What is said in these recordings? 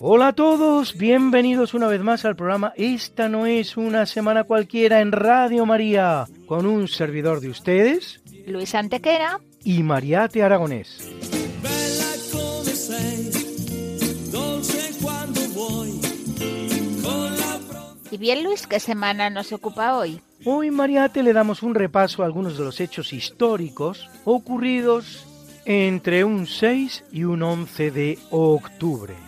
Hola a todos, bienvenidos una vez más al programa Esta no es una semana cualquiera en Radio María, con un servidor de ustedes Luis Antequera. y Mariate Aragonés. Y bien, Luis, ¿qué semana nos ocupa hoy? Hoy Mariate le damos un repaso a algunos de los hechos históricos ocurridos entre un 6 y un 11 de octubre.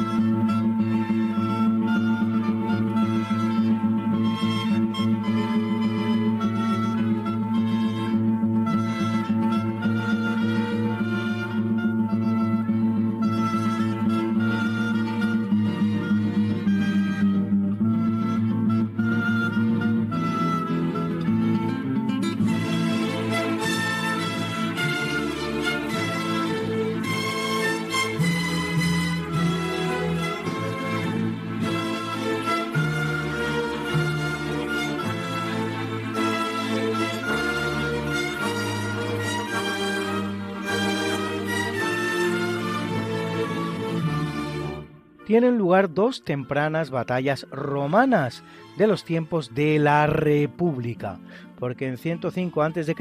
Tienen lugar dos tempranas batallas romanas de los tiempos de la República, porque en 105 a.C.,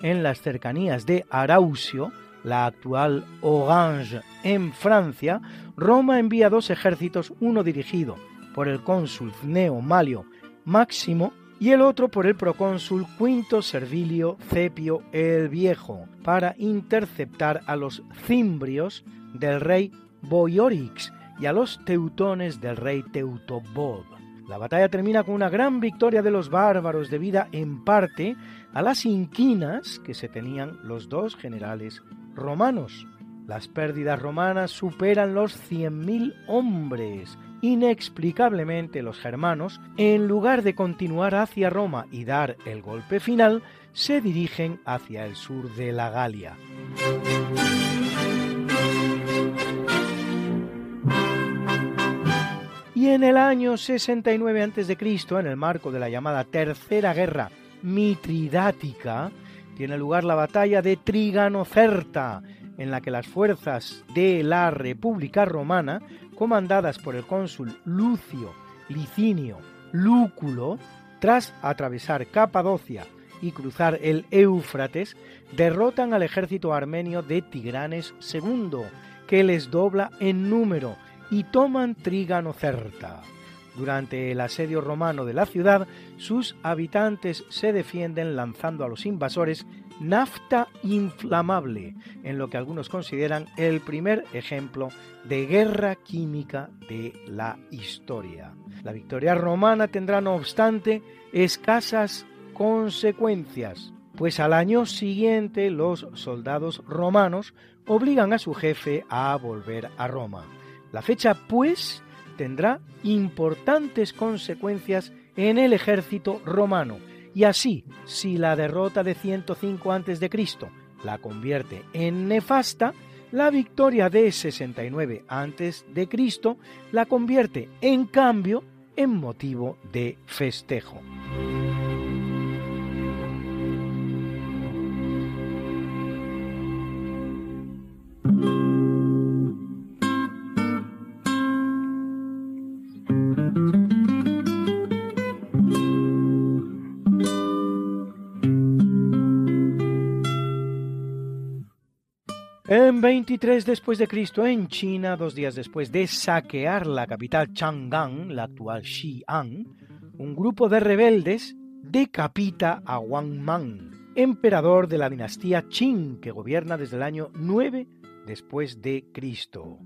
en las cercanías de Arausio, la actual Orange en Francia, Roma envía dos ejércitos, uno dirigido por el cónsul Cneo Malio Máximo y el otro por el procónsul Quinto Servilio Cepio el Viejo, para interceptar a los cimbrios del rey Boiorix, y a los teutones del rey Teutobob. La batalla termina con una gran victoria de los bárbaros debida en parte a las inquinas que se tenían los dos generales romanos. Las pérdidas romanas superan los 100.000 hombres. Inexplicablemente los germanos, en lugar de continuar hacia Roma y dar el golpe final, se dirigen hacia el sur de la Galia. Y en el año 69 a.C., en el marco de la llamada Tercera Guerra Mitridática, tiene lugar la batalla de Triganocerta, en la que las fuerzas de la República Romana, comandadas por el cónsul Lucio Licinio Lúculo, tras atravesar Capadocia y cruzar el Éufrates, derrotan al ejército armenio de Tigranes II, que les dobla en número y toman Triganocerta. Durante el asedio romano de la ciudad, sus habitantes se defienden lanzando a los invasores nafta inflamable, en lo que algunos consideran el primer ejemplo de guerra química de la historia. La victoria romana tendrá, no obstante, escasas consecuencias, pues al año siguiente los soldados romanos obligan a su jefe a volver a Roma. La fecha, pues, tendrá importantes consecuencias en el ejército romano, y así, si la derrota de 105 a.C. la convierte en nefasta, la victoria de 69 a.C. la convierte, en cambio, en motivo de festejo. 23 después de Cristo en China, dos días después de saquear la capital Chang'an, la actual Xi'an, un grupo de rebeldes decapita a Wang Mang, emperador de la dinastía Qing que gobierna desde el año 9 después de Cristo.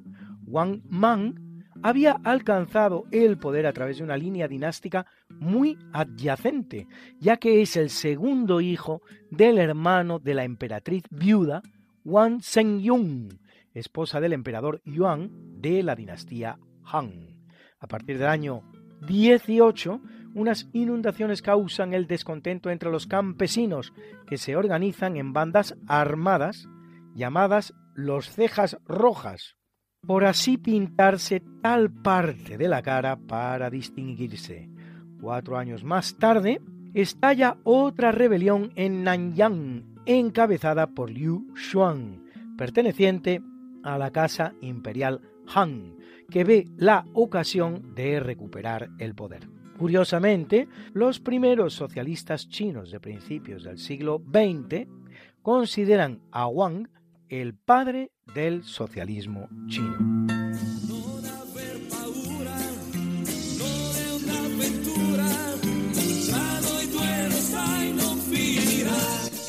Wang Mang había alcanzado el poder a través de una línea dinástica muy adyacente, ya que es el segundo hijo del hermano de la emperatriz viuda Wang Zhengyun, esposa del emperador Yuan de la dinastía Han. A partir del año 18, unas inundaciones causan el descontento entre los campesinos que se organizan en bandas armadas llamadas los cejas rojas, por así pintarse tal parte de la cara para distinguirse. Cuatro años más tarde, estalla otra rebelión en Nanyang, encabezada por Liu Xuan, perteneciente a la casa imperial Han, que ve la ocasión de recuperar el poder. Curiosamente, los primeros socialistas chinos de principios del siglo XX consideran a Wang el padre del socialismo chino.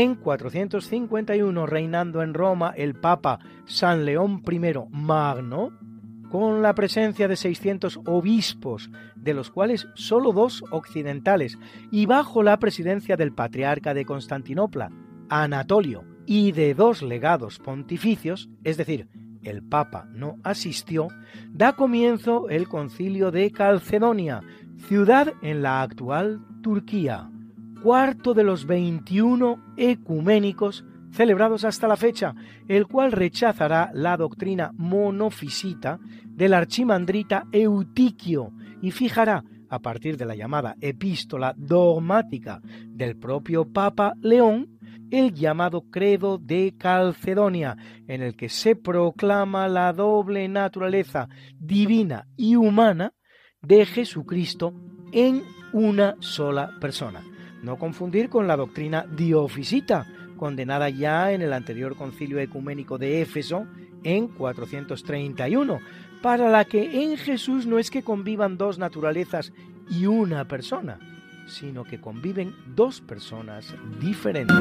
En 451, reinando en Roma el Papa San León I Magno, con la presencia de 600 obispos, de los cuales solo dos occidentales, y bajo la presidencia del patriarca de Constantinopla, Anatolio, y de dos legados pontificios, es decir, el Papa no asistió, da comienzo el concilio de Calcedonia, ciudad en la actual Turquía, cuarto de los 21 ecuménicos celebrados hasta la fecha, el cual rechazará la doctrina monofisita del archimandrita Eutiquio y fijará, a partir de la llamada epístola dogmática del propio Papa León, el llamado Credo de Calcedonia, en el que se proclama la doble naturaleza divina y humana de Jesucristo en una sola persona. No confundir con la doctrina diofisita, condenada ya en el anterior concilio ecuménico de Éfeso en 431, para la que en Jesús no es que convivan dos naturalezas y una persona, sino que conviven dos personas diferentes.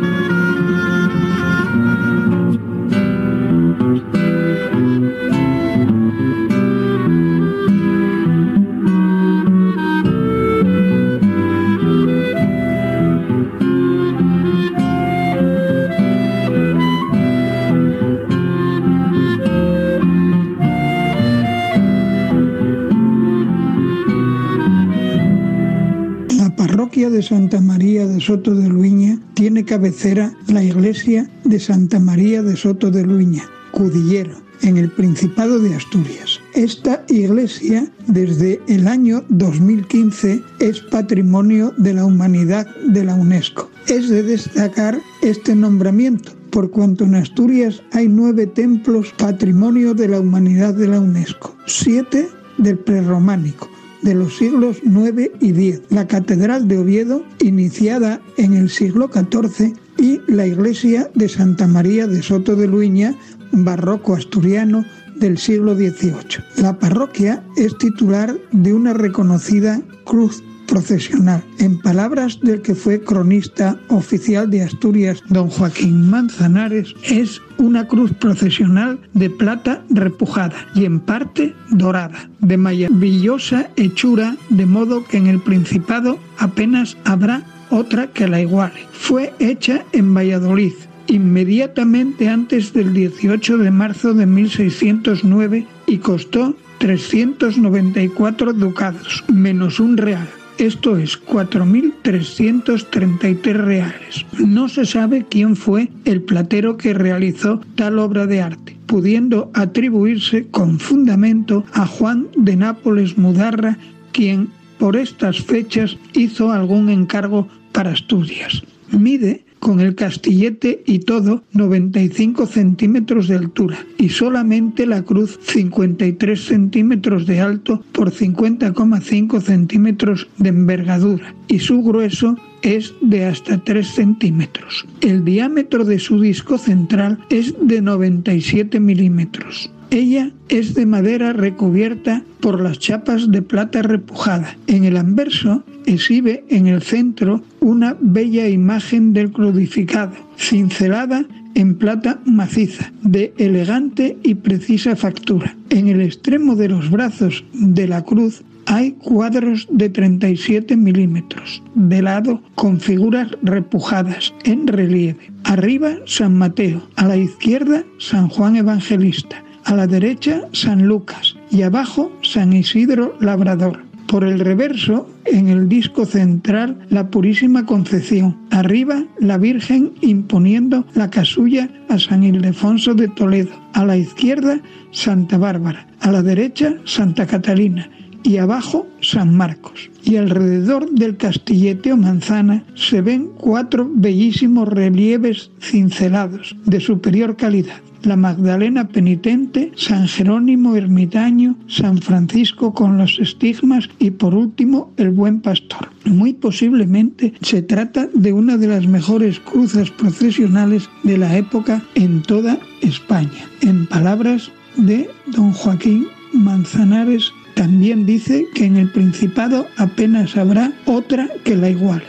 Soto de Luiña tiene cabecera la iglesia de Santa María de Soto de Luiña, Cudillero, en el Principado de Asturias. Esta iglesia desde el año 2015 es Patrimonio de la Humanidad de la UNESCO. Es de destacar este nombramiento por cuanto en Asturias hay nueve templos Patrimonio de la Humanidad de la UNESCO, siete del prerrománico, de los siglos IX y X, la Catedral de Oviedo, iniciada en el siglo XIV, y la iglesia de Santa María de Soto de Luiña, barroco asturiano del siglo XVIII. La parroquia es titular de una reconocida cruz procesional. En palabras del que fue cronista oficial de Asturias, don Joaquín Manzanares, es una cruz procesional de plata repujada y en parte dorada, de maravillosa hechura, de modo que en el Principado apenas habrá otra que la iguale. Fue hecha en Valladolid, inmediatamente antes del 18 de marzo de 1609 y costó 394 ducados, menos un real. Esto es 4.333 reales. No se sabe quién fue el platero que realizó tal obra de arte. pudiendo atribuirse con fundamento a Juan de Nápoles Mudarra, quien por estas fechas hizo algún encargo para Asturias. Mide con el castillete y todo 95 centímetros de altura y solamente la cruz 53 centímetros de alto por 50,5 centímetros de envergadura y su grueso es de hasta 3 centímetros. El diámetro de su disco central es de 97 milímetros. Ella es de madera recubierta por las chapas de plata repujada. En el anverso exhibe en el centro una bella imagen del crucificado, cincelada en plata maciza, de elegante y precisa factura. En el extremo de los brazos de la cruz hay cuadros de 37 milímetros, de lado con figuras repujadas en relieve. Arriba San Mateo, a la izquierda San Juan Evangelista, a la derecha San Lucas y abajo San Isidro Labrador. Por el reverso, en el disco central, la Purísima Concepción. Arriba, la Virgen imponiendo la casulla a San Ildefonso de Toledo. A la izquierda, Santa Bárbara. A la derecha, Santa Catalina. Y abajo, San Marcos. Y alrededor del castillete o manzana se ven cuatro bellísimos relieves cincelados de superior calidad la Magdalena penitente, San Jerónimo ermitaño, San Francisco con los estigmas y por último el buen pastor. Muy posiblemente se trata de una de las mejores cruces procesionales de la época en toda España. En palabras de don Joaquín Manzanares, también dice que en el Principado apenas habrá otra que la igual.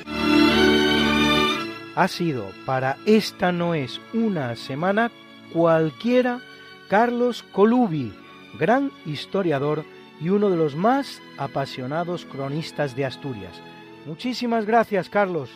Ha sido para esta no es una semana cualquiera Carlos Colubi, gran historiador y uno de los más apasionados cronistas de Asturias. Muchísimas gracias, Carlos.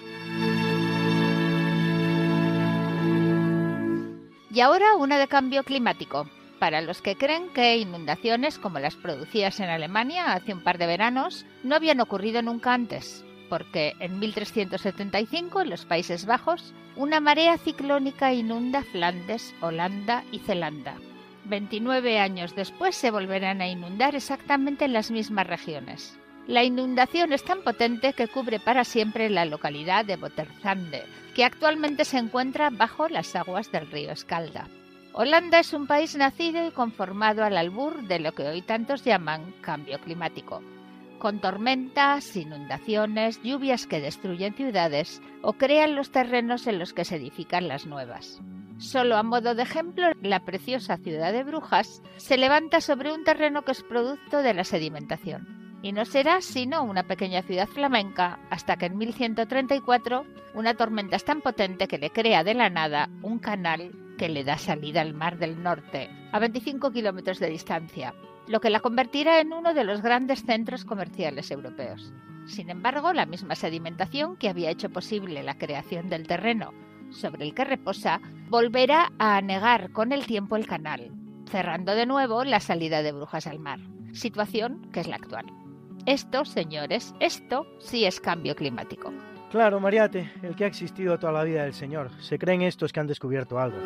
Y ahora una de cambio climático. Para los que creen que inundaciones como las producidas en Alemania hace un par de veranos no habían ocurrido nunca antes porque en 1375 en los Países Bajos una marea ciclónica inunda Flandes, Holanda y Zelanda. 29 años después se volverán a inundar exactamente en las mismas regiones. La inundación es tan potente que cubre para siempre la localidad de Boterzande, que actualmente se encuentra bajo las aguas del río Escalda. Holanda es un país nacido y conformado al albur de lo que hoy tantos llaman cambio climático con tormentas, inundaciones, lluvias que destruyen ciudades o crean los terrenos en los que se edifican las nuevas. Solo a modo de ejemplo, la preciosa ciudad de Brujas se levanta sobre un terreno que es producto de la sedimentación. Y no será sino una pequeña ciudad flamenca hasta que en 1134 una tormenta es tan potente que le crea de la nada un canal que le da salida al Mar del Norte, a 25 kilómetros de distancia, lo que la convertirá en uno de los grandes centros comerciales europeos. Sin embargo, la misma sedimentación que había hecho posible la creación del terreno sobre el que reposa volverá a anegar con el tiempo el canal, cerrando de nuevo la salida de Brujas al mar, situación que es la actual. Esto, señores, esto sí es cambio climático. Claro, Mariate, el que ha existido toda la vida del Señor. Se creen estos que han descubierto algo.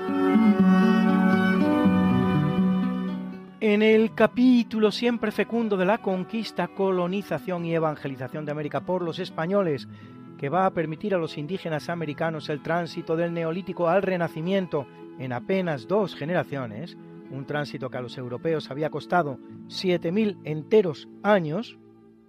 En el capítulo siempre fecundo de la conquista, colonización y evangelización de América por los españoles, que va a permitir a los indígenas americanos el tránsito del neolítico al renacimiento en apenas dos generaciones, un tránsito que a los europeos había costado 7.000 enteros años,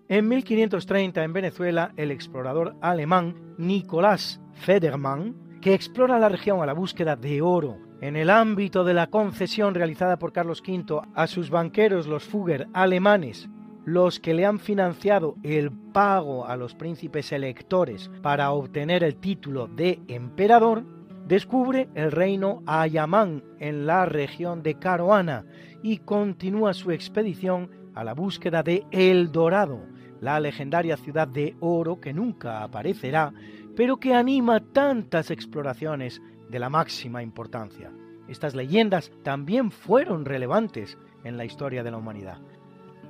en 1530 en Venezuela el explorador alemán Nicolás Federmann, que explora la región a la búsqueda de oro, en el ámbito de la concesión realizada por Carlos V a sus banqueros, los Fugger alemanes, los que le han financiado el pago a los príncipes electores para obtener el título de emperador, descubre el reino Ayamán en la región de Caroana y continúa su expedición a la búsqueda de El Dorado, la legendaria ciudad de oro que nunca aparecerá, pero que anima tantas exploraciones de la máxima importancia. Estas leyendas también fueron relevantes en la historia de la humanidad.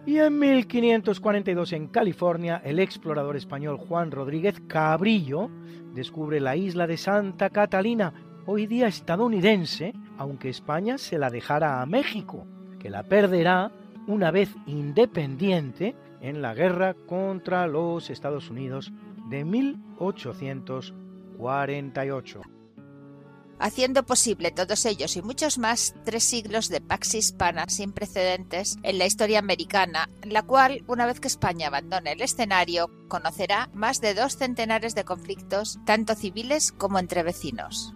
Y en 1542 en California, el explorador español Juan Rodríguez Cabrillo descubre la isla de Santa Catalina, hoy día estadounidense, aunque España se la dejara a México, que la perderá una vez independiente en la guerra contra los Estados Unidos de 1848 haciendo posible todos ellos y muchos más tres siglos de pax hispana sin precedentes en la historia americana, la cual, una vez que España abandone el escenario, conocerá más de dos centenares de conflictos, tanto civiles como entre vecinos.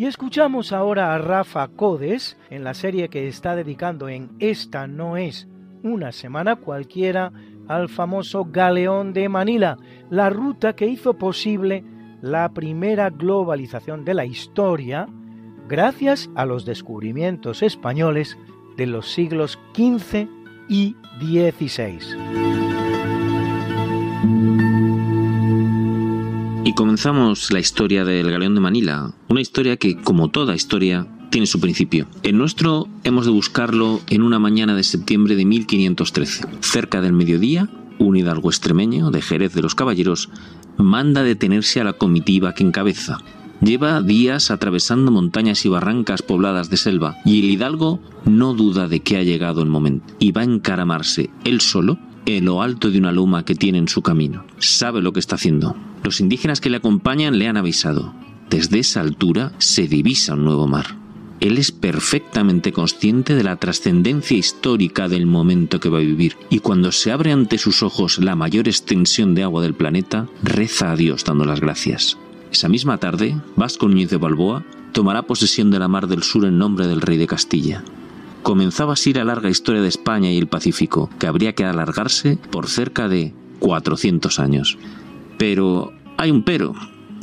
Y escuchamos ahora a Rafa Codes en la serie que está dedicando en Esta no es una semana cualquiera al famoso galeón de Manila, la ruta que hizo posible la primera globalización de la historia gracias a los descubrimientos españoles de los siglos XV y XVI. Y comenzamos la historia del Galeón de Manila, una historia que, como toda historia, tiene su principio. El nuestro hemos de buscarlo en una mañana de septiembre de 1513. Cerca del mediodía, un hidalgo extremeño de Jerez de los Caballeros manda detenerse a la comitiva que encabeza. Lleva días atravesando montañas y barrancas pobladas de selva, y el hidalgo no duda de que ha llegado el momento, y va a encaramarse él solo lo alto de una loma que tiene en su camino. Sabe lo que está haciendo. Los indígenas que le acompañan le han avisado. Desde esa altura se divisa un nuevo mar él es perfectamente consciente de la trascendencia histórica del momento que va a vivir, y cuando se abre ante sus ojos la mayor extensión de agua del planeta, reza a Dios dando las gracias. Esa misma tarde, Vasco Núñez de Balboa tomará posesión de la Mar del Sur en nombre del rey de Castilla. Comenzaba así la larga historia de España y el Pacífico, que habría que alargarse por cerca de 400 años. Pero hay un pero.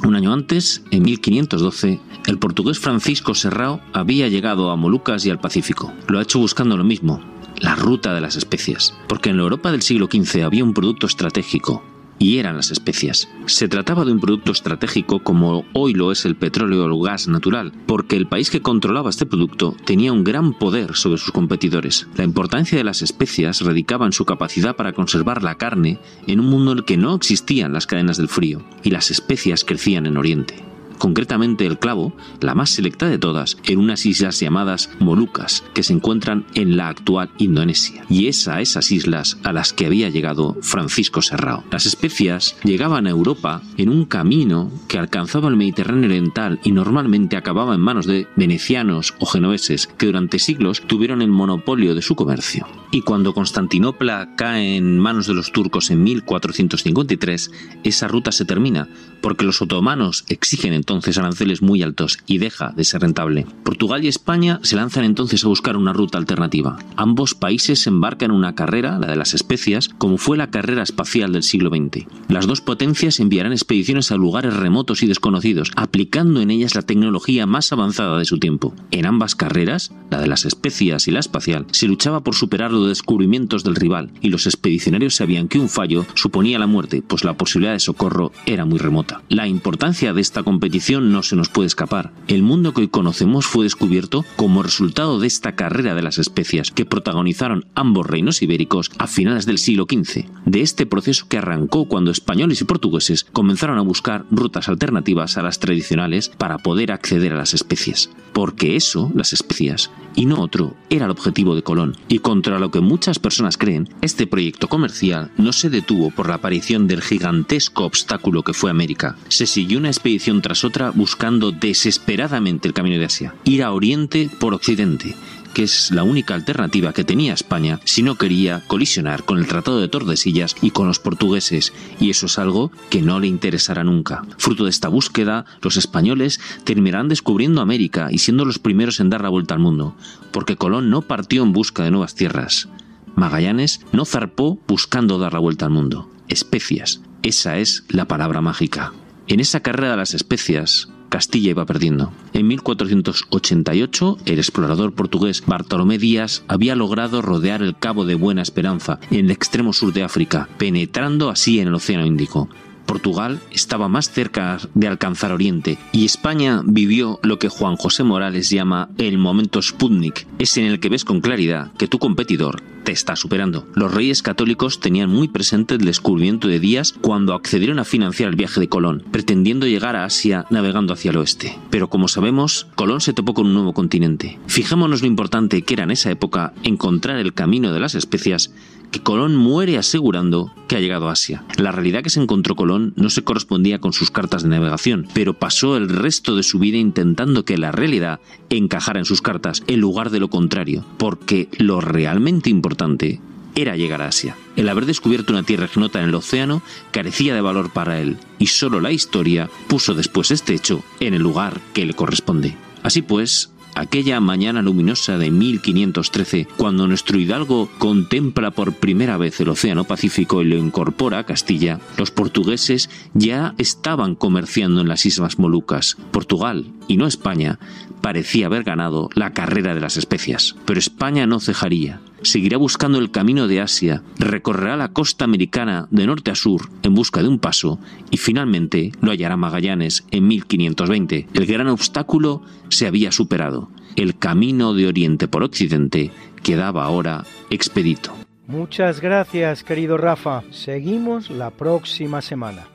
Un año antes, en 1512, el portugués Francisco Serrao había llegado a Molucas y al Pacífico. Lo ha hecho buscando lo mismo, la ruta de las especias, porque en la Europa del siglo XV había un producto estratégico, y eran las especias. Se trataba de un producto estratégico como hoy lo es el petróleo o el gas natural, porque el país que controlaba este producto tenía un gran poder sobre sus competidores. La importancia de las especias radicaba en su capacidad para conservar la carne en un mundo en el que no existían las cadenas del frío, y las especias crecían en Oriente concretamente el clavo, la más selecta de todas, en unas islas llamadas Molucas, que se encuentran en la actual Indonesia. Y es a esas islas a las que había llegado Francisco Serrao. Las especias llegaban a Europa en un camino que alcanzaba el Mediterráneo oriental y normalmente acababa en manos de venecianos o genoveses que durante siglos tuvieron el monopolio de su comercio. Y cuando Constantinopla cae en manos de los turcos en 1453, esa ruta se termina, porque los otomanos exigen entonces aranceles muy altos y deja de ser rentable. Portugal y España se lanzan entonces a buscar una ruta alternativa. Ambos países embarcan en una carrera, la de las especias, como fue la carrera espacial del siglo XX. Las dos potencias enviarán expediciones a lugares remotos y desconocidos, aplicando en ellas la tecnología más avanzada de su tiempo. En ambas carreras, la de las especias y la espacial, se luchaba por superar los descubrimientos del rival, y los expedicionarios sabían que un fallo suponía la muerte, pues la posibilidad de socorro era muy remota. La importancia de esta competición no se nos puede escapar. El mundo que hoy conocemos fue descubierto como resultado de esta carrera de las especias que protagonizaron ambos reinos ibéricos a finales del siglo XV, de este proceso que arrancó cuando españoles y portugueses comenzaron a buscar rutas alternativas a las tradicionales para poder acceder a las especias. Porque eso, las especias, y no otro, era el objetivo de Colón. Y contra lo que muchas personas creen, este proyecto comercial no se detuvo por la aparición del gigantesco obstáculo que fue América. Se siguió una expedición tras otra buscando desesperadamente el camino de Asia, ir a Oriente por Occidente, que es la única alternativa que tenía España si no quería colisionar con el Tratado de Tordesillas y con los portugueses, y eso es algo que no le interesará nunca. Fruto de esta búsqueda, los españoles terminarán descubriendo América y siendo los primeros en dar la vuelta al mundo, porque Colón no partió en busca de nuevas tierras. Magallanes no zarpó buscando dar la vuelta al mundo. Especias. Esa es la palabra mágica. En esa carrera de las especias, Castilla iba perdiendo. En 1488, el explorador portugués Bartolomé Díaz había logrado rodear el Cabo de Buena Esperanza en el extremo sur de África, penetrando así en el Océano Índico. Portugal estaba más cerca de alcanzar Oriente y España vivió lo que Juan José Morales llama el momento Sputnik, es en el que ves con claridad que tu competidor te está superando. Los reyes católicos tenían muy presente el descubrimiento de Díaz cuando accedieron a financiar el viaje de Colón, pretendiendo llegar a Asia navegando hacia el oeste. Pero como sabemos, Colón se topó con un nuevo continente. Fijémonos lo importante que era en esa época encontrar el camino de las especias que Colón muere asegurando que ha llegado a Asia. La realidad que se encontró Colón no se correspondía con sus cartas de navegación, pero pasó el resto de su vida intentando que la realidad encajara en sus cartas en lugar de lo contrario, porque lo realmente importante era llegar a Asia. El haber descubierto una tierra ignota en el océano carecía de valor para él, y solo la historia puso después este hecho en el lugar que le corresponde. Así pues, aquella mañana luminosa de 1513, cuando nuestro hidalgo contempla por primera vez el Océano Pacífico y lo incorpora a Castilla, los portugueses ya estaban comerciando en las Islas Molucas. Portugal, y no España, parecía haber ganado la carrera de las especias. Pero España no cejaría. Seguirá buscando el camino de Asia, recorrerá la costa americana de norte a sur en busca de un paso y finalmente lo hallará Magallanes en 1520. El gran obstáculo se había superado. El camino de oriente por occidente quedaba ahora expedito. Muchas gracias, querido Rafa. Seguimos la próxima semana.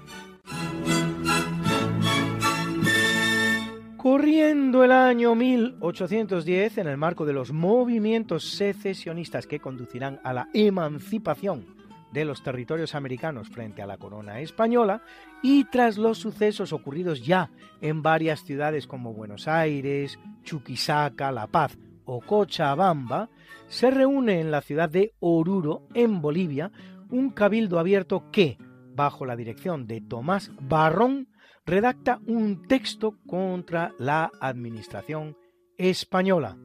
Corriendo el año 1810, en el marco de los movimientos secesionistas que conducirán a la emancipación de los territorios americanos frente a la corona española, y tras los sucesos ocurridos ya en varias ciudades como Buenos Aires, Chuquisaca, La Paz o Cochabamba, se reúne en la ciudad de Oruro, en Bolivia, un cabildo abierto que, bajo la dirección de Tomás Barrón, redacta un texto contra la administración española,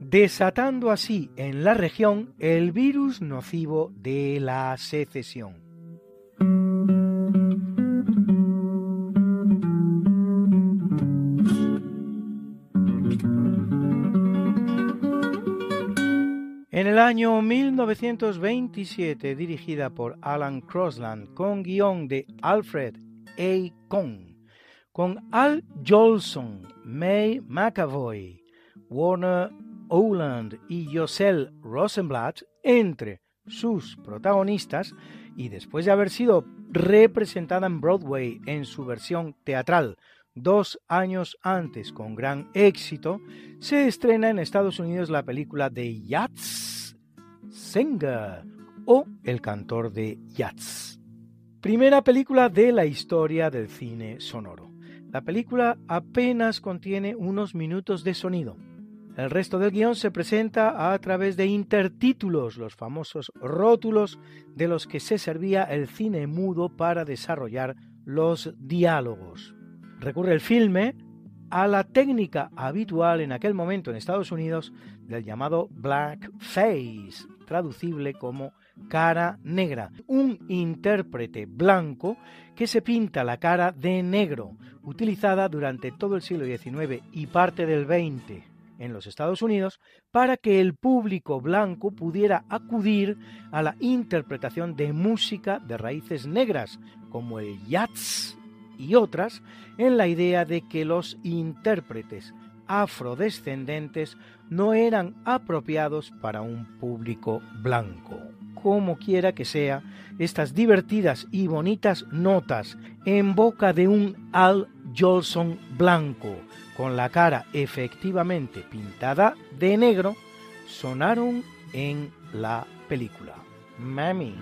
desatando así en la región el virus nocivo de la secesión. En el año 1927, dirigida por Alan Crosland, con guion de Alfred A. Kong, con Al Jolson, May McAvoy, Warner Oland y Josel Rosenblatt entre sus protagonistas y después de haber sido representada en Broadway en su versión teatral dos años antes con gran éxito, se estrena en Estados Unidos la película de Yats Singer o El cantor de Yats. Primera película de la historia del cine sonoro. La película apenas contiene unos minutos de sonido. El resto del guion se presenta a través de intertítulos, los famosos rótulos de los que se servía el cine mudo para desarrollar los diálogos. Recurre el filme a la técnica habitual en aquel momento en Estados Unidos del llamado black face, traducible como cara negra, un intérprete blanco que se pinta la cara de negro, utilizada durante todo el siglo XIX y parte del XX en los Estados Unidos para que el público blanco pudiera acudir a la interpretación de música de raíces negras, como el jazz y otras, en la idea de que los intérpretes afrodescendentes no eran apropiados para un público blanco como quiera que sea, estas divertidas y bonitas notas en boca de un Al Jolson blanco, con la cara efectivamente pintada de negro, sonaron en la película. Mami.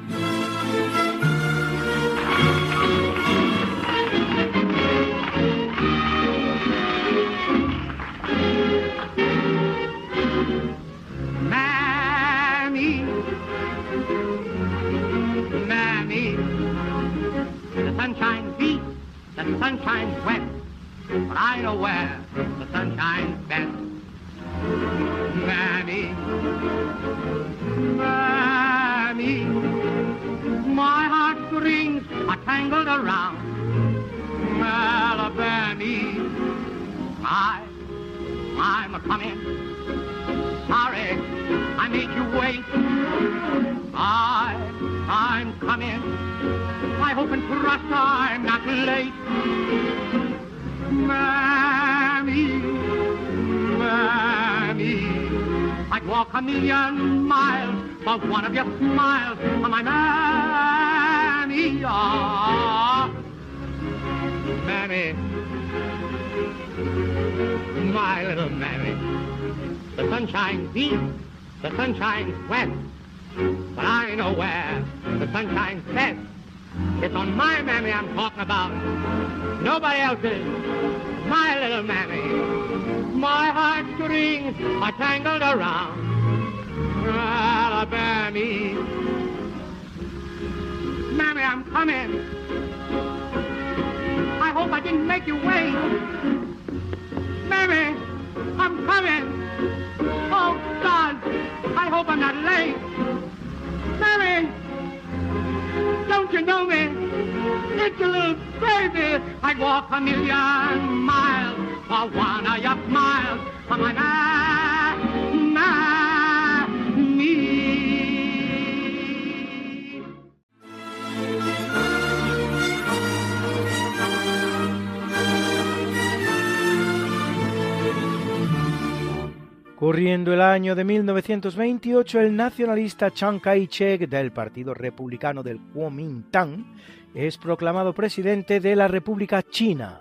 The sun shines wet, but I know where the sun shines best. Mammy, Mammy, my heartstrings are tangled around Alabama. I, I'm a coming. Sorry, I made you wait. I, I'm coming. I hope and trust I'm not late. Mammy, Mammy, I'd walk a million miles for one of your smiles, oh, my mammy, oh. Mammy, my little mammy. The sun shines east, the sun shines west, but I know where the sun shines best. It's on my mammy I'm talking about. Nobody else's. My little mammy. My heartstrings are tangled around. Alabama. Mammy, I'm coming. I hope I didn't make you wait. Mammy, I'm coming. Oh, God, I hope I'm not late. Mammy, don't you know me? It's a little baby. I'd walk a million miles for one of your smiles. For my man, me. Corriendo el año de 1928, el nacionalista Chiang Kai-shek del Partido Republicano del Kuomintang es proclamado presidente de la República China.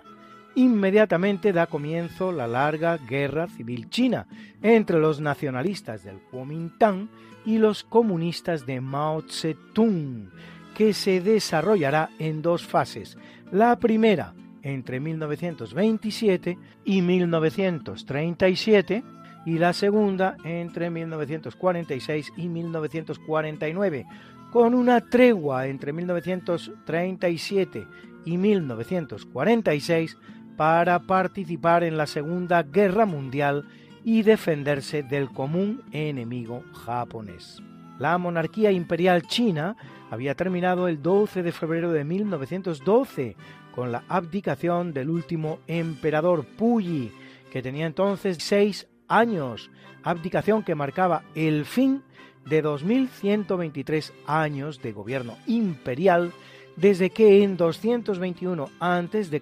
Inmediatamente da comienzo la larga guerra civil china entre los nacionalistas del Kuomintang y los comunistas de Mao Zedong, que se desarrollará en dos fases. La primera entre 1927 y 1937 y la segunda entre 1946 y 1949, con una tregua entre 1937 y 1946 para participar en la Segunda Guerra Mundial y defenderse del común enemigo japonés. La monarquía imperial china había terminado el 12 de febrero de 1912 con la abdicación del último emperador Puyi, que tenía entonces seis años, abdicación que marcaba el fin de 2123 años de gobierno imperial desde que en 221 a.C.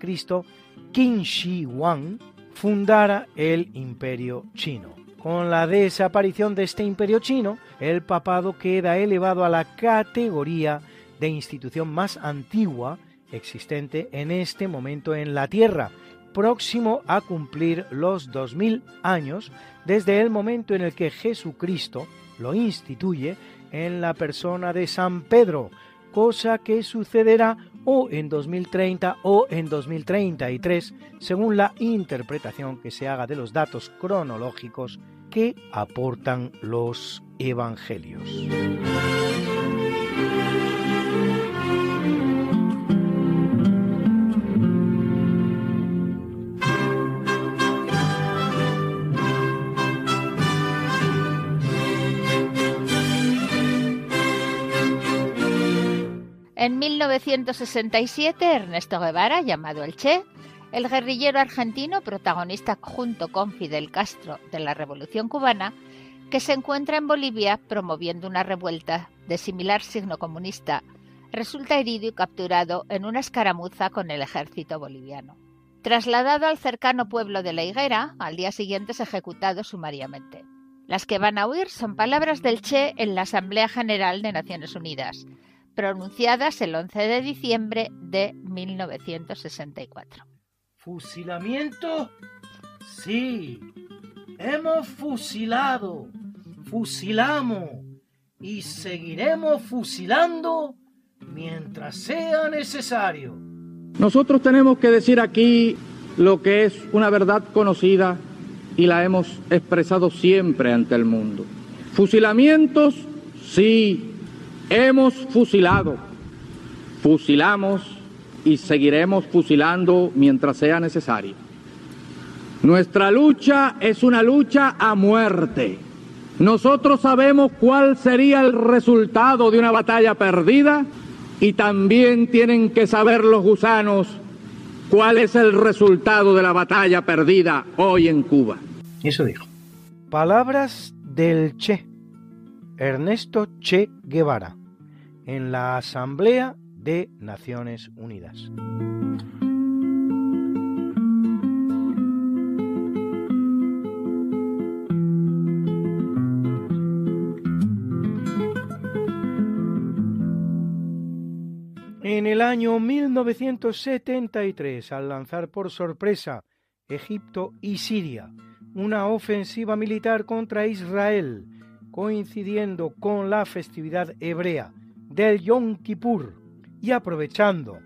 Qin Shi Huang fundara el imperio chino. Con la desaparición de este imperio chino, el papado queda elevado a la categoría de institución más antigua existente en este momento en la Tierra, próximo a cumplir los 2000 años desde el momento en el que Jesucristo lo instituye en la persona de San Pedro, cosa que sucederá o en 2030 o en 2033, según la interpretación que se haga de los datos cronológicos que aportan los evangelios. En 1967, Ernesto Guevara, llamado el Che, el guerrillero argentino protagonista junto con Fidel Castro de la Revolución cubana, que se encuentra en Bolivia promoviendo una revuelta de similar signo comunista, resulta herido y capturado en una escaramuza con el ejército boliviano. Trasladado al cercano pueblo de La Higuera, al día siguiente es ejecutado sumariamente. Las que van a huir son palabras del Che en la Asamblea General de Naciones Unidas, pronunciadas el 11 de diciembre de 1964. ¿Fusilamiento? Sí. Hemos fusilado, fusilamos y seguiremos fusilando mientras sea necesario. Nosotros tenemos que decir aquí lo que es una verdad conocida y la hemos expresado siempre ante el mundo. Fusilamientos, sí, Hemos fusilado, fusilamos y seguiremos fusilando mientras sea necesario. Nuestra lucha es una lucha a muerte. Nosotros sabemos cuál sería el resultado de una batalla perdida y también tienen que saber los gusanos cuál es el resultado de la batalla perdida hoy en Cuba. Eso dijo. Palabras del Che, Ernesto Che Guevara en la Asamblea de Naciones Unidas. En el año 1973, al lanzar por sorpresa Egipto y Siria una ofensiva militar contra Israel, coincidiendo con la festividad hebrea del Yom Kippur y aprovechando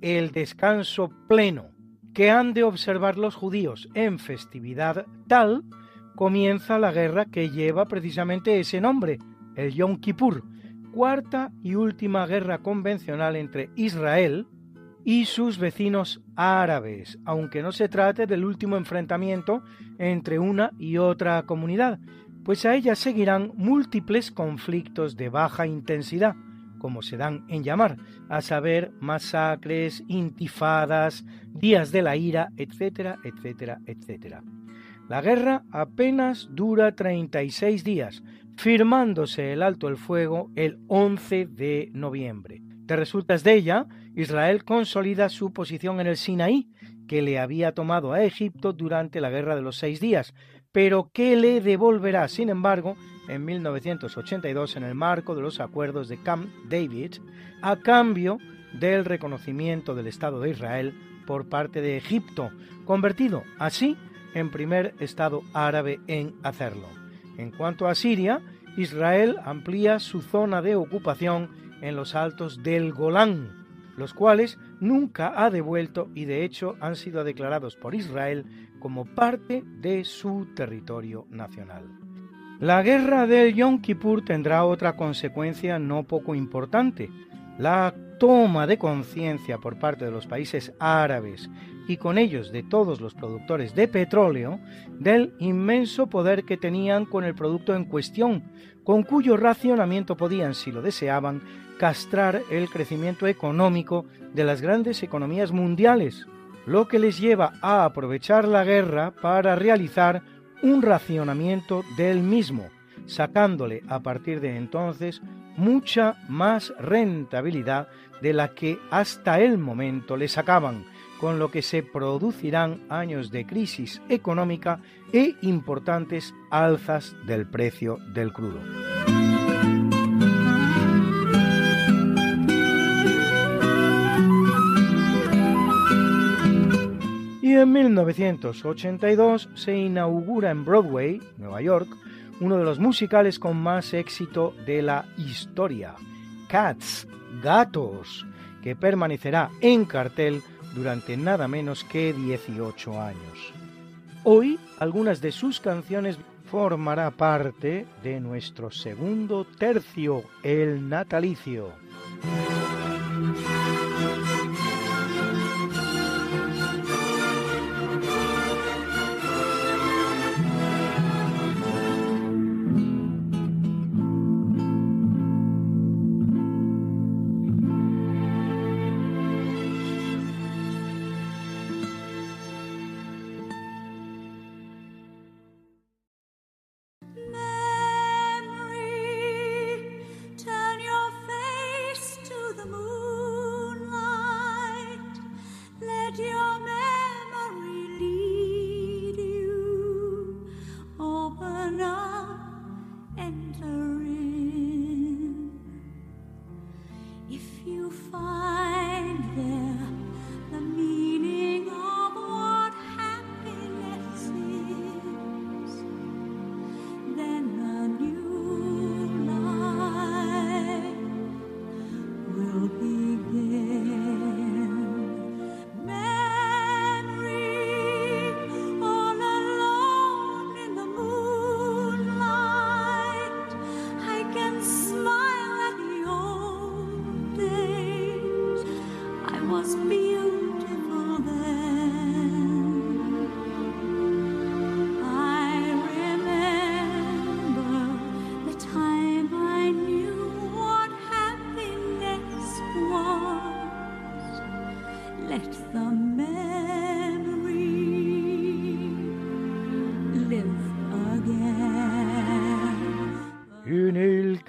el descanso pleno que han de observar los judíos en festividad tal, comienza la guerra que lleva precisamente ese nombre, el Yom Kippur, cuarta y última guerra convencional entre Israel y sus vecinos árabes, aunque no se trate del último enfrentamiento entre una y otra comunidad, pues a ella seguirán múltiples conflictos de baja intensidad, como se dan en llamar, a saber, masacres, intifadas, días de la ira, etcétera, etcétera, etcétera. La guerra apenas dura 36 días, firmándose el alto el fuego el 11 de noviembre. De resultas de ella, Israel consolida su posición en el Sinaí, que le había tomado a Egipto durante la Guerra de los Seis Días, pero que le devolverá, sin embargo, en 1982 en el marco de los acuerdos de Camp David, a cambio del reconocimiento del Estado de Israel por parte de Egipto, convertido así en primer Estado árabe en hacerlo. En cuanto a Siria, Israel amplía su zona de ocupación en los altos del Golán, los cuales nunca ha devuelto y de hecho han sido declarados por Israel como parte de su territorio nacional. La guerra del Yom Kippur tendrá otra consecuencia no poco importante, la toma de conciencia por parte de los países árabes y con ellos de todos los productores de petróleo del inmenso poder que tenían con el producto en cuestión, con cuyo racionamiento podían, si lo deseaban, castrar el crecimiento económico de las grandes economías mundiales, lo que les lleva a aprovechar la guerra para realizar un racionamiento del mismo, sacándole a partir de entonces mucha más rentabilidad de la que hasta el momento le sacaban, con lo que se producirán años de crisis económica e importantes alzas del precio del crudo. Y en 1982 se inaugura en Broadway, Nueva York, uno de los musicales con más éxito de la historia, Cats, Gatos, que permanecerá en cartel durante nada menos que 18 años. Hoy, algunas de sus canciones formará parte de nuestro segundo tercio, el natalicio.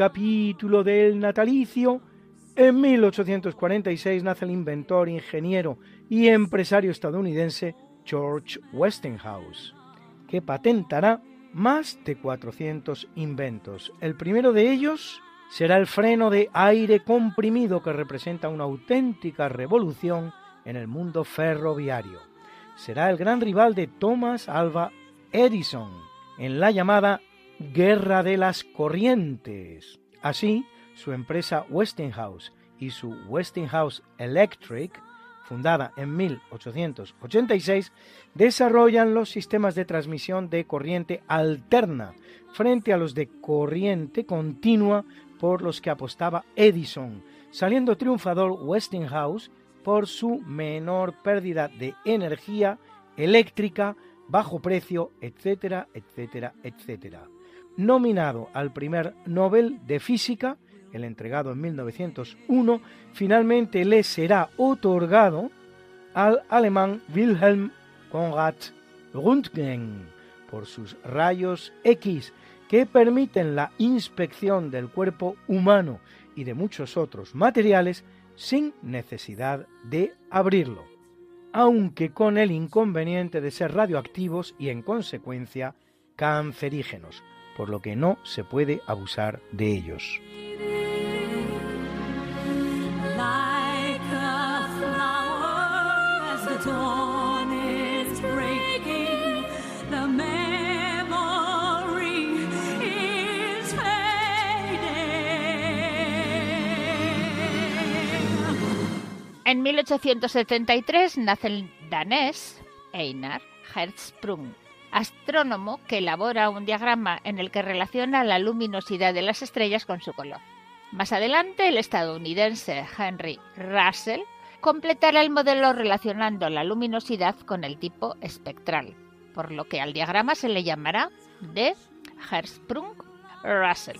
Capítulo del natalicio, en 1846 nace el inventor, ingeniero y empresario estadounidense George Westinghouse, que patentará más de 400 inventos. El primero de ellos será el freno de aire comprimido que representa una auténtica revolución en el mundo ferroviario. Será el gran rival de Thomas Alva Edison en la llamada Guerra de las Corrientes. Así, su empresa Westinghouse y su Westinghouse Electric, fundada en 1886, desarrollan los sistemas de transmisión de corriente alterna frente a los de corriente continua por los que apostaba Edison, saliendo triunfador Westinghouse por su menor pérdida de energía eléctrica, bajo precio, etcétera, etcétera, etcétera. Nominado al primer Nobel de Física, el entregado en 1901, finalmente le será otorgado al alemán Wilhelm Conrad Röntgen por sus rayos X que permiten la inspección del cuerpo humano y de muchos otros materiales sin necesidad de abrirlo, aunque con el inconveniente de ser radioactivos y en consecuencia cancerígenos, por lo que no se puede abusar de ellos. En 1873 nace el danés Einar Hertzsprung, astrónomo que elabora un diagrama en el que relaciona la luminosidad de las estrellas con su color. Más adelante, el estadounidense Henry Russell completará el modelo relacionando la luminosidad con el tipo espectral, por lo que al diagrama se le llamará de Hertzsprung-Russell.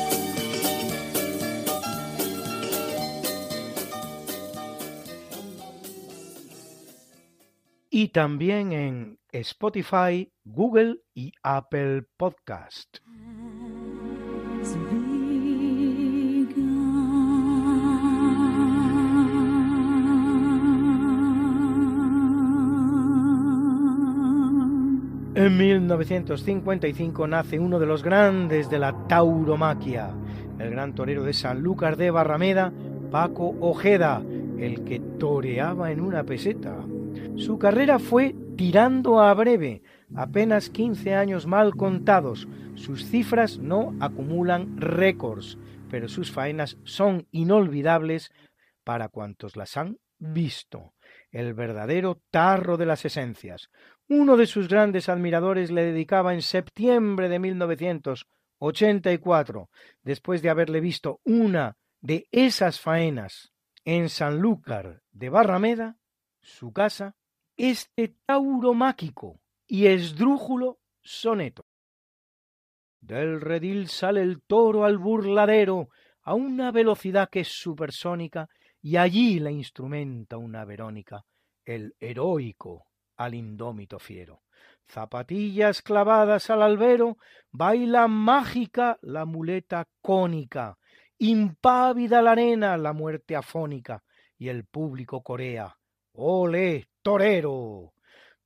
Y también en Spotify, Google y Apple Podcast. En 1955 nace uno de los grandes de la tauromaquia, el gran torero de Sanlúcar de Barrameda, Paco Ojeda, el que toreaba en una peseta. Su carrera fue tirando a breve, apenas 15 años mal contados. Sus cifras no acumulan récords, pero sus faenas son inolvidables para cuantos las han visto. El verdadero tarro de las esencias. Uno de sus grandes admiradores le dedicaba en septiembre de 1984, después de haberle visto una de esas faenas en Sanlúcar de Barrameda, su casa este tauro máquico y esdrújulo soneto. Del redil sale el toro al burladero a una velocidad que es supersónica y allí la instrumenta una Verónica, el heroico al indómito fiero. Zapatillas clavadas al albero, baila mágica la muleta cónica, impávida la arena la muerte afónica, y el público corea. ¡Ole, torero.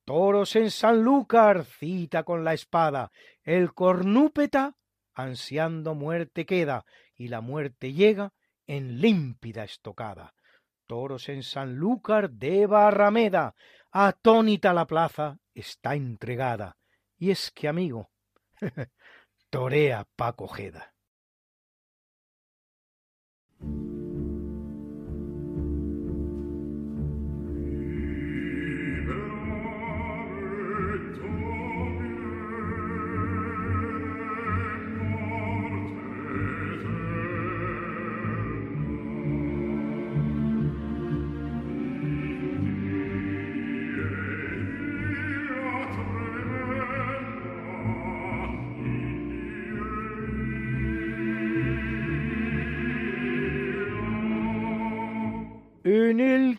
Toros en Sanlúcar, cita con la espada. El cornúpeta, ansiando muerte queda, y la muerte llega en límpida estocada. Toros en Sanlúcar de Barrameda, atónita la plaza está entregada, Y es que, amigo, torea Paco Jeda.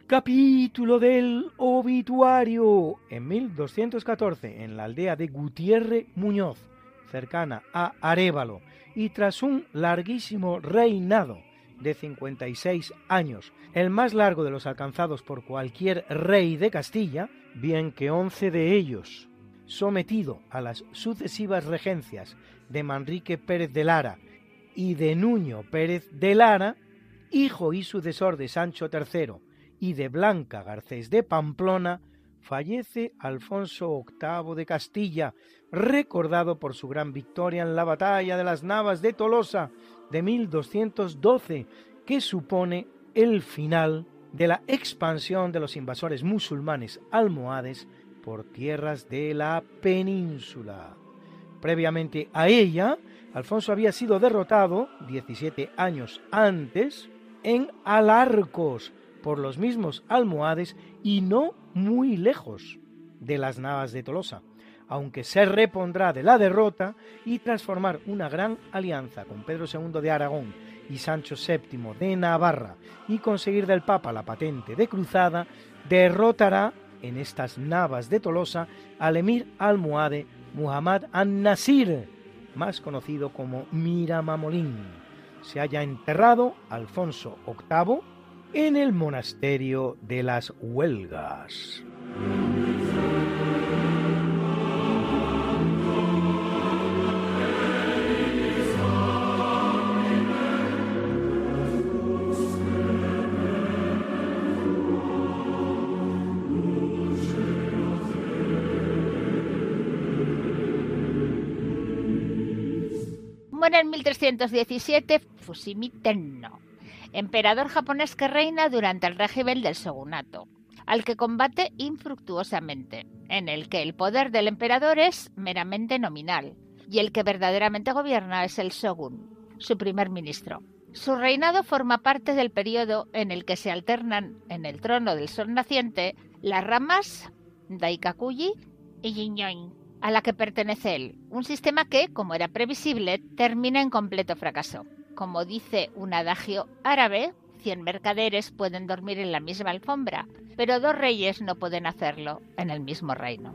Capítulo del obituario, en 1214, en la aldea de Gutiérrez Muñoz, cercana a Arévalo, y tras un larguísimo reinado de 56 años, el más largo de los alcanzados por cualquier rey de Castilla, bien que 11 de ellos, sometido a las sucesivas regencias de Manrique Pérez de Lara y de Nuño Pérez de Lara, hijo y sucesor de Sancho III y de Blanca Garcés de Pamplona, fallece Alfonso VIII de Castilla, recordado por su gran victoria en la batalla de las Navas de Tolosa de 1212, que supone el final de la expansión de los invasores musulmanes almohades por tierras de la península. Previamente a ella, Alfonso había sido derrotado 17 años antes en Alarcos por los mismos almohades y no muy lejos de las Navas de Tolosa, aunque se repondrá de la derrota y transformar una gran alianza con Pedro II de Aragón y Sancho VII de Navarra y conseguir del Papa la patente de cruzada, derrotará en estas Navas de Tolosa al emir almohade Muhammad an-Nasir, más conocido como Miramamolín. Se haya enterrado Alfonso VIII en el monasterio de las Huelgas. Muere en 1317 Fusimi Tenno, emperador japonés que reina durante el régimen del shogunato, al que combate infructuosamente, en el que el poder del emperador es meramente nominal y el que verdaderamente gobierna es el shogun, su primer ministro. Su reinado forma parte del periodo en el que se alternan en el trono del sol naciente las ramas Daikakuji y Jinyoin, a la que pertenece él, un sistema que, como era previsible, termina en completo fracaso. Como dice un adagio árabe, cien mercaderes pueden dormir en la misma alfombra, pero dos reyes no pueden hacerlo en el mismo reino.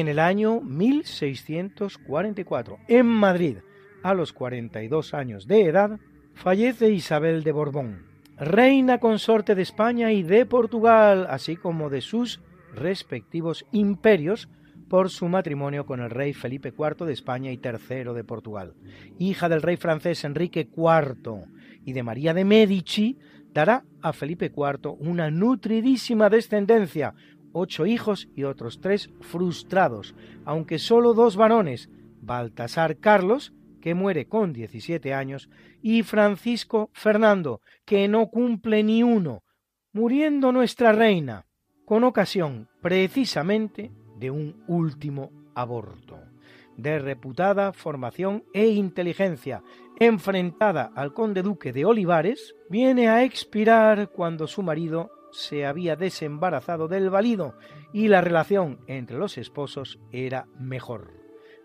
En el año 1644, en Madrid, a los 42 años de edad, fallece Isabel de Borbón, reina consorte de España y de Portugal, así como de sus respectivos imperios, por su matrimonio con el rey Felipe IV de España y III de Portugal. Hija del rey francés Enrique IV y de María de Medici, dará a Felipe IV una nutridísima descendencia, ocho hijos y otros tres frustrados, aunque solo dos varones, Baltasar Carlos, que muere con 17 años, y Francisco Fernando, que no cumple ni uno, muriendo nuestra reina, con ocasión precisamente de un último aborto. De reputada formación e inteligencia, enfrentada al conde duque de Olivares, viene a expirar cuando su marido se había desembarazado del valido y la relación entre los esposos era mejor.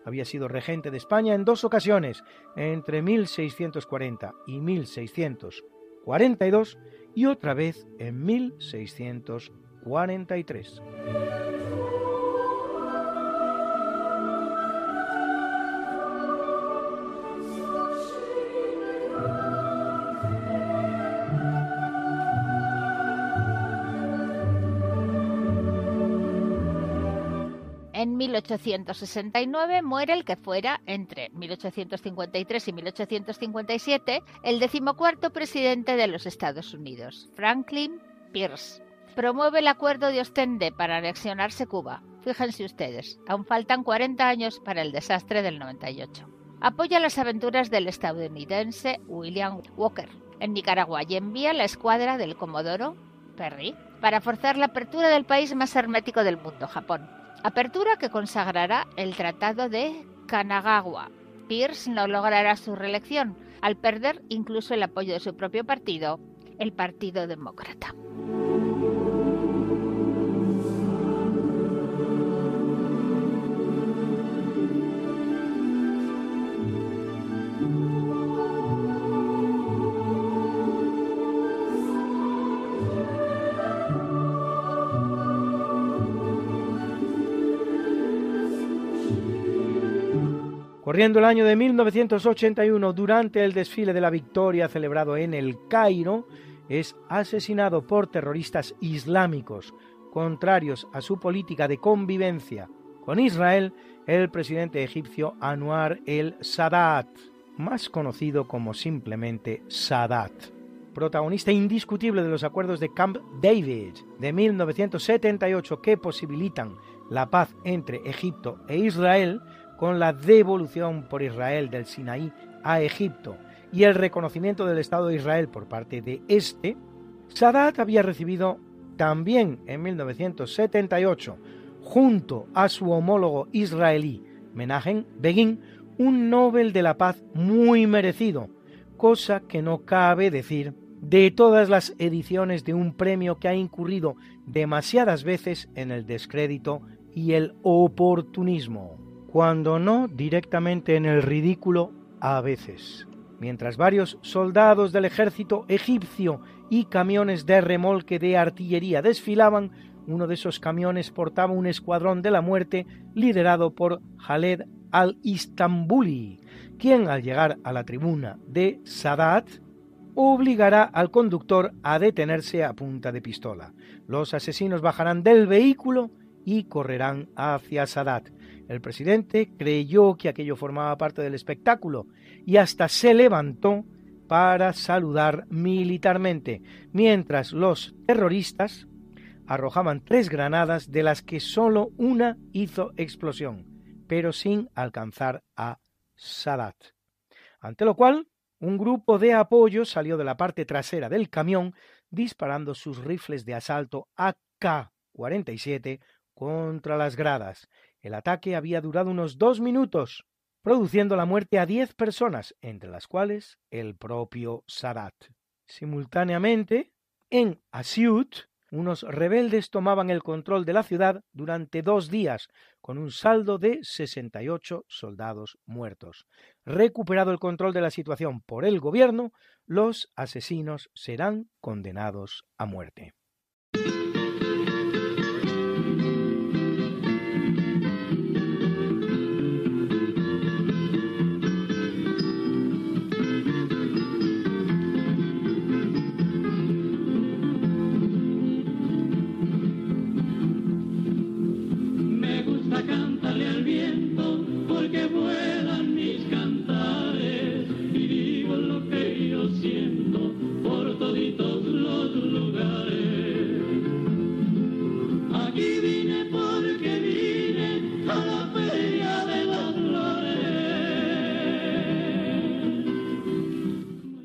Había sido regente de España en dos ocasiones, entre 1640 y 1642, y otra vez en 1643. 1869 muere el que fuera, entre 1853 y 1857, el decimocuarto presidente de los Estados Unidos, Franklin Pierce. Promueve el acuerdo de Ostende para anexionarse Cuba. Fíjense ustedes, aún faltan 40 años para el desastre del 98. Apoya las aventuras del estadounidense William Walker en Nicaragua y envía la escuadra del Comodoro Perry para forzar la apertura del país más hermético del mundo, Japón. Apertura que consagrará el Tratado de Kanagawa. Pierce no logrará su reelección, al perder incluso el apoyo de su propio partido, el Partido Demócrata. Corriendo el año de 1981, durante el desfile de la victoria celebrado en el Cairo, es asesinado por terroristas islámicos contrarios a su política de convivencia con Israel el presidente egipcio Anwar el Sadat, más conocido como simplemente Sadat. Protagonista indiscutible de los acuerdos de Camp David de 1978 que posibilitan la paz entre Egipto e Israel, con la devolución por Israel del Sinaí a Egipto y el reconocimiento del Estado de Israel por parte de este, Sadat había recibido también en 1978, junto a su homólogo israelí Menachem Begin, un Nobel de la Paz muy merecido, cosa que no cabe decir de todas las ediciones de un premio que ha incurrido demasiadas veces en el descrédito y el oportunismo cuando no directamente en el ridículo a veces. Mientras varios soldados del ejército egipcio y camiones de remolque de artillería desfilaban, uno de esos camiones portaba un escuadrón de la muerte liderado por Khaled al-Istambuli, quien al llegar a la tribuna de Sadat obligará al conductor a detenerse a punta de pistola. Los asesinos bajarán del vehículo y correrán hacia Sadat. El presidente creyó que aquello formaba parte del espectáculo y hasta se levantó para saludar militarmente, mientras los terroristas arrojaban tres granadas de las que solo una hizo explosión, pero sin alcanzar a Sadat. Ante lo cual, un grupo de apoyo salió de la parte trasera del camión disparando sus rifles de asalto AK-47 contra las gradas el ataque había durado unos dos minutos, produciendo la muerte a diez personas, entre las cuales el propio Sadat. Simultáneamente, en Asiut, unos rebeldes tomaban el control de la ciudad durante dos días, con un saldo de 68 soldados muertos. Recuperado el control de la situación por el gobierno, los asesinos serán condenados a muerte.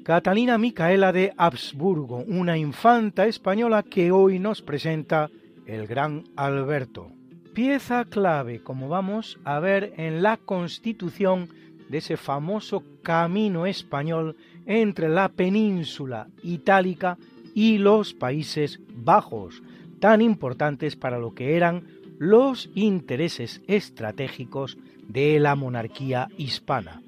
Catalina Micaela de Habsburgo, una infanta española que hoy nos presenta el gran Alberto. Pieza clave, como vamos a ver en la constitución de ese famoso camino español entre la península itálica y los Países Bajos, tan importantes para lo que eran los intereses estratégicos de la monarquía hispana.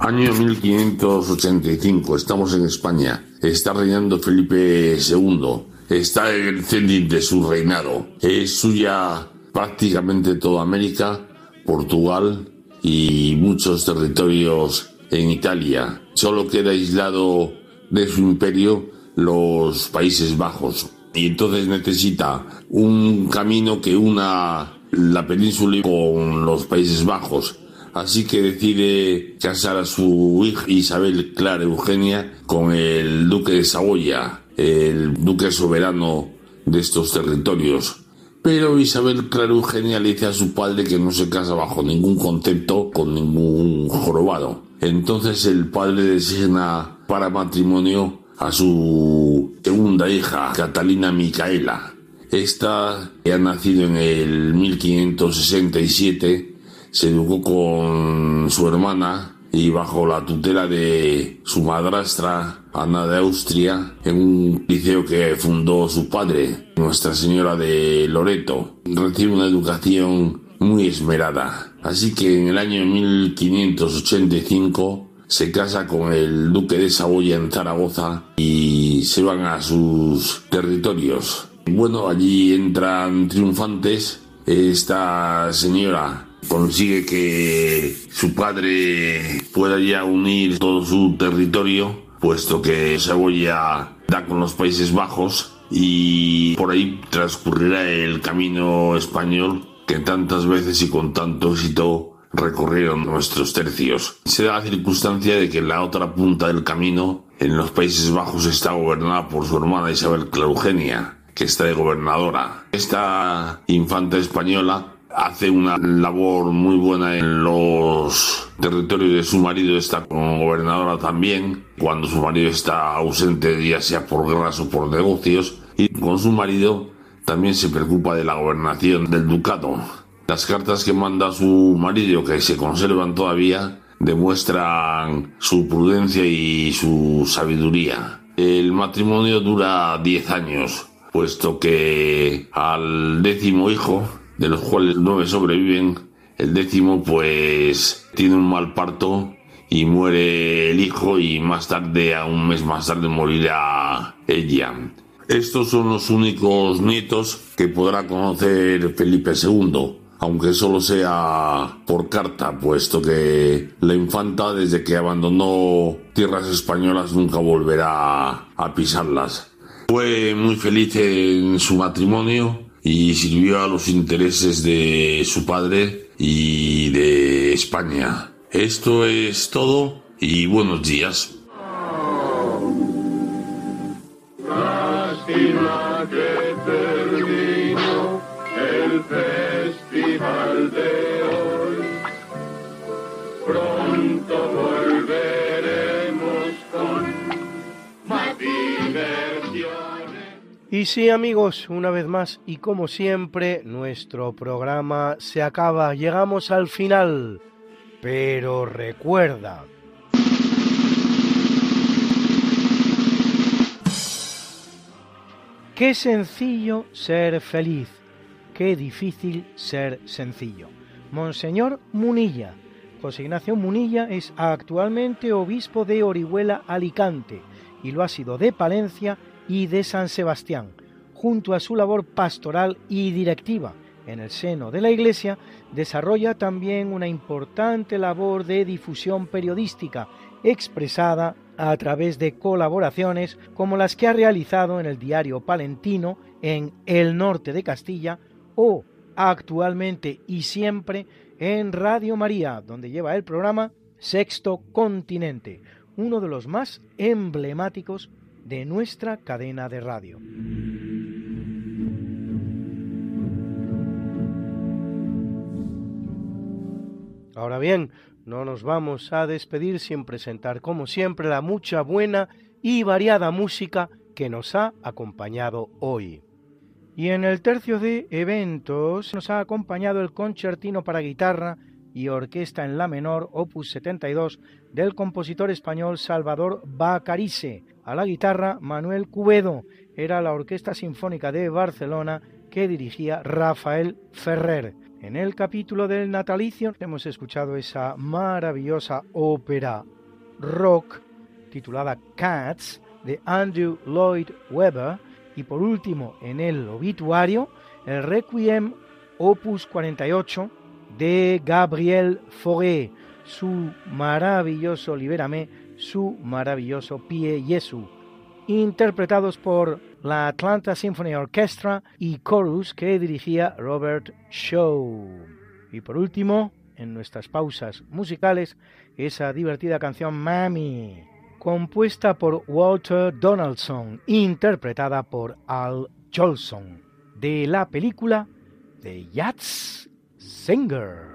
Año 1585, estamos en España. Está reinando Felipe II. Está en el cenit de su reinado. Es suya prácticamente toda América, Portugal y muchos territorios en Italia. Solo queda aislado de su imperio los Países Bajos. Y entonces necesita un camino que una la península con los Países Bajos. Así que decide casar a su hija Isabel Clara Eugenia con el duque de Saboya, el duque soberano de estos territorios. Pero Isabel Clara Eugenia le dice a su padre que no se casa bajo ningún concepto con ningún jorobado. Entonces el padre designa para matrimonio a su segunda hija, Catalina Micaela. Esta, que ha nacido en el 1567, se educó con su hermana y bajo la tutela de su madrastra Ana de Austria en un liceo que fundó su padre, Nuestra Señora de Loreto. Recibe una educación muy esmerada. Así que en el año 1585 se casa con el duque de Saboya en Zaragoza y se van a sus territorios. Bueno, allí entran triunfantes. Esta señora consigue que su padre pueda ya unir todo su territorio, puesto que Saboya da con los Países Bajos y por ahí transcurrirá el camino español que tantas veces y con tanto éxito recorrieron nuestros tercios. Se da la circunstancia de que la otra punta del camino, en los Países Bajos, está gobernada por su hermana Isabel Claugenia, que está de gobernadora. Esta infanta española hace una labor muy buena en los territorios de su marido, está como gobernadora también, cuando su marido está ausente, ya sea por guerras o por negocios, y con su marido también se preocupa de la gobernación del ducado. Las cartas que manda su marido, que se conservan todavía, demuestran su prudencia y su sabiduría. El matrimonio dura 10 años, puesto que al décimo hijo, de los cuales nueve sobreviven, el décimo pues tiene un mal parto y muere el hijo y más tarde, a un mes más tarde, morirá ella. Estos son los únicos nietos que podrá conocer Felipe II, aunque solo sea por carta, puesto que la infanta desde que abandonó tierras españolas nunca volverá a pisarlas. Fue muy feliz en su matrimonio y sirvió a los intereses de su padre y de España. Esto es todo y buenos días. Y sí amigos, una vez más y como siempre, nuestro programa se acaba, llegamos al final. Pero recuerda, Qué sencillo ser feliz, qué difícil ser sencillo. Monseñor Munilla. José Ignacio Munilla es actualmente obispo de Orihuela Alicante y lo ha sido de Palencia y de San Sebastián, junto a su labor pastoral y directiva. En el seno de la Iglesia, desarrolla también una importante labor de difusión periodística expresada a través de colaboraciones como las que ha realizado en el diario Palentino en el norte de Castilla o actualmente y siempre en Radio María, donde lleva el programa Sexto Continente, uno de los más emblemáticos de nuestra cadena de radio. Ahora bien, no nos vamos a despedir sin presentar, como siempre, la mucha buena y variada música que nos ha acompañado hoy. Y en el tercio de eventos nos ha acompañado el concertino para guitarra y orquesta en la menor, opus 72, del compositor español Salvador Bacarice. A la guitarra, Manuel Cubedo. Era la Orquesta Sinfónica de Barcelona que dirigía Rafael Ferrer. En el capítulo del natalicio hemos escuchado esa maravillosa ópera rock titulada Cats de Andrew Lloyd Webber y por último en el obituario el Requiem Opus 48 de Gabriel Fauré, su maravilloso Libérame, su maravilloso Pie Jesu, interpretados por la Atlanta Symphony Orchestra y Chorus que dirigía Robert Shaw. Y por último, en nuestras pausas musicales, esa divertida canción Mami, compuesta por Walter Donaldson, interpretada por Al Jolson, de la película The Yachts Singer.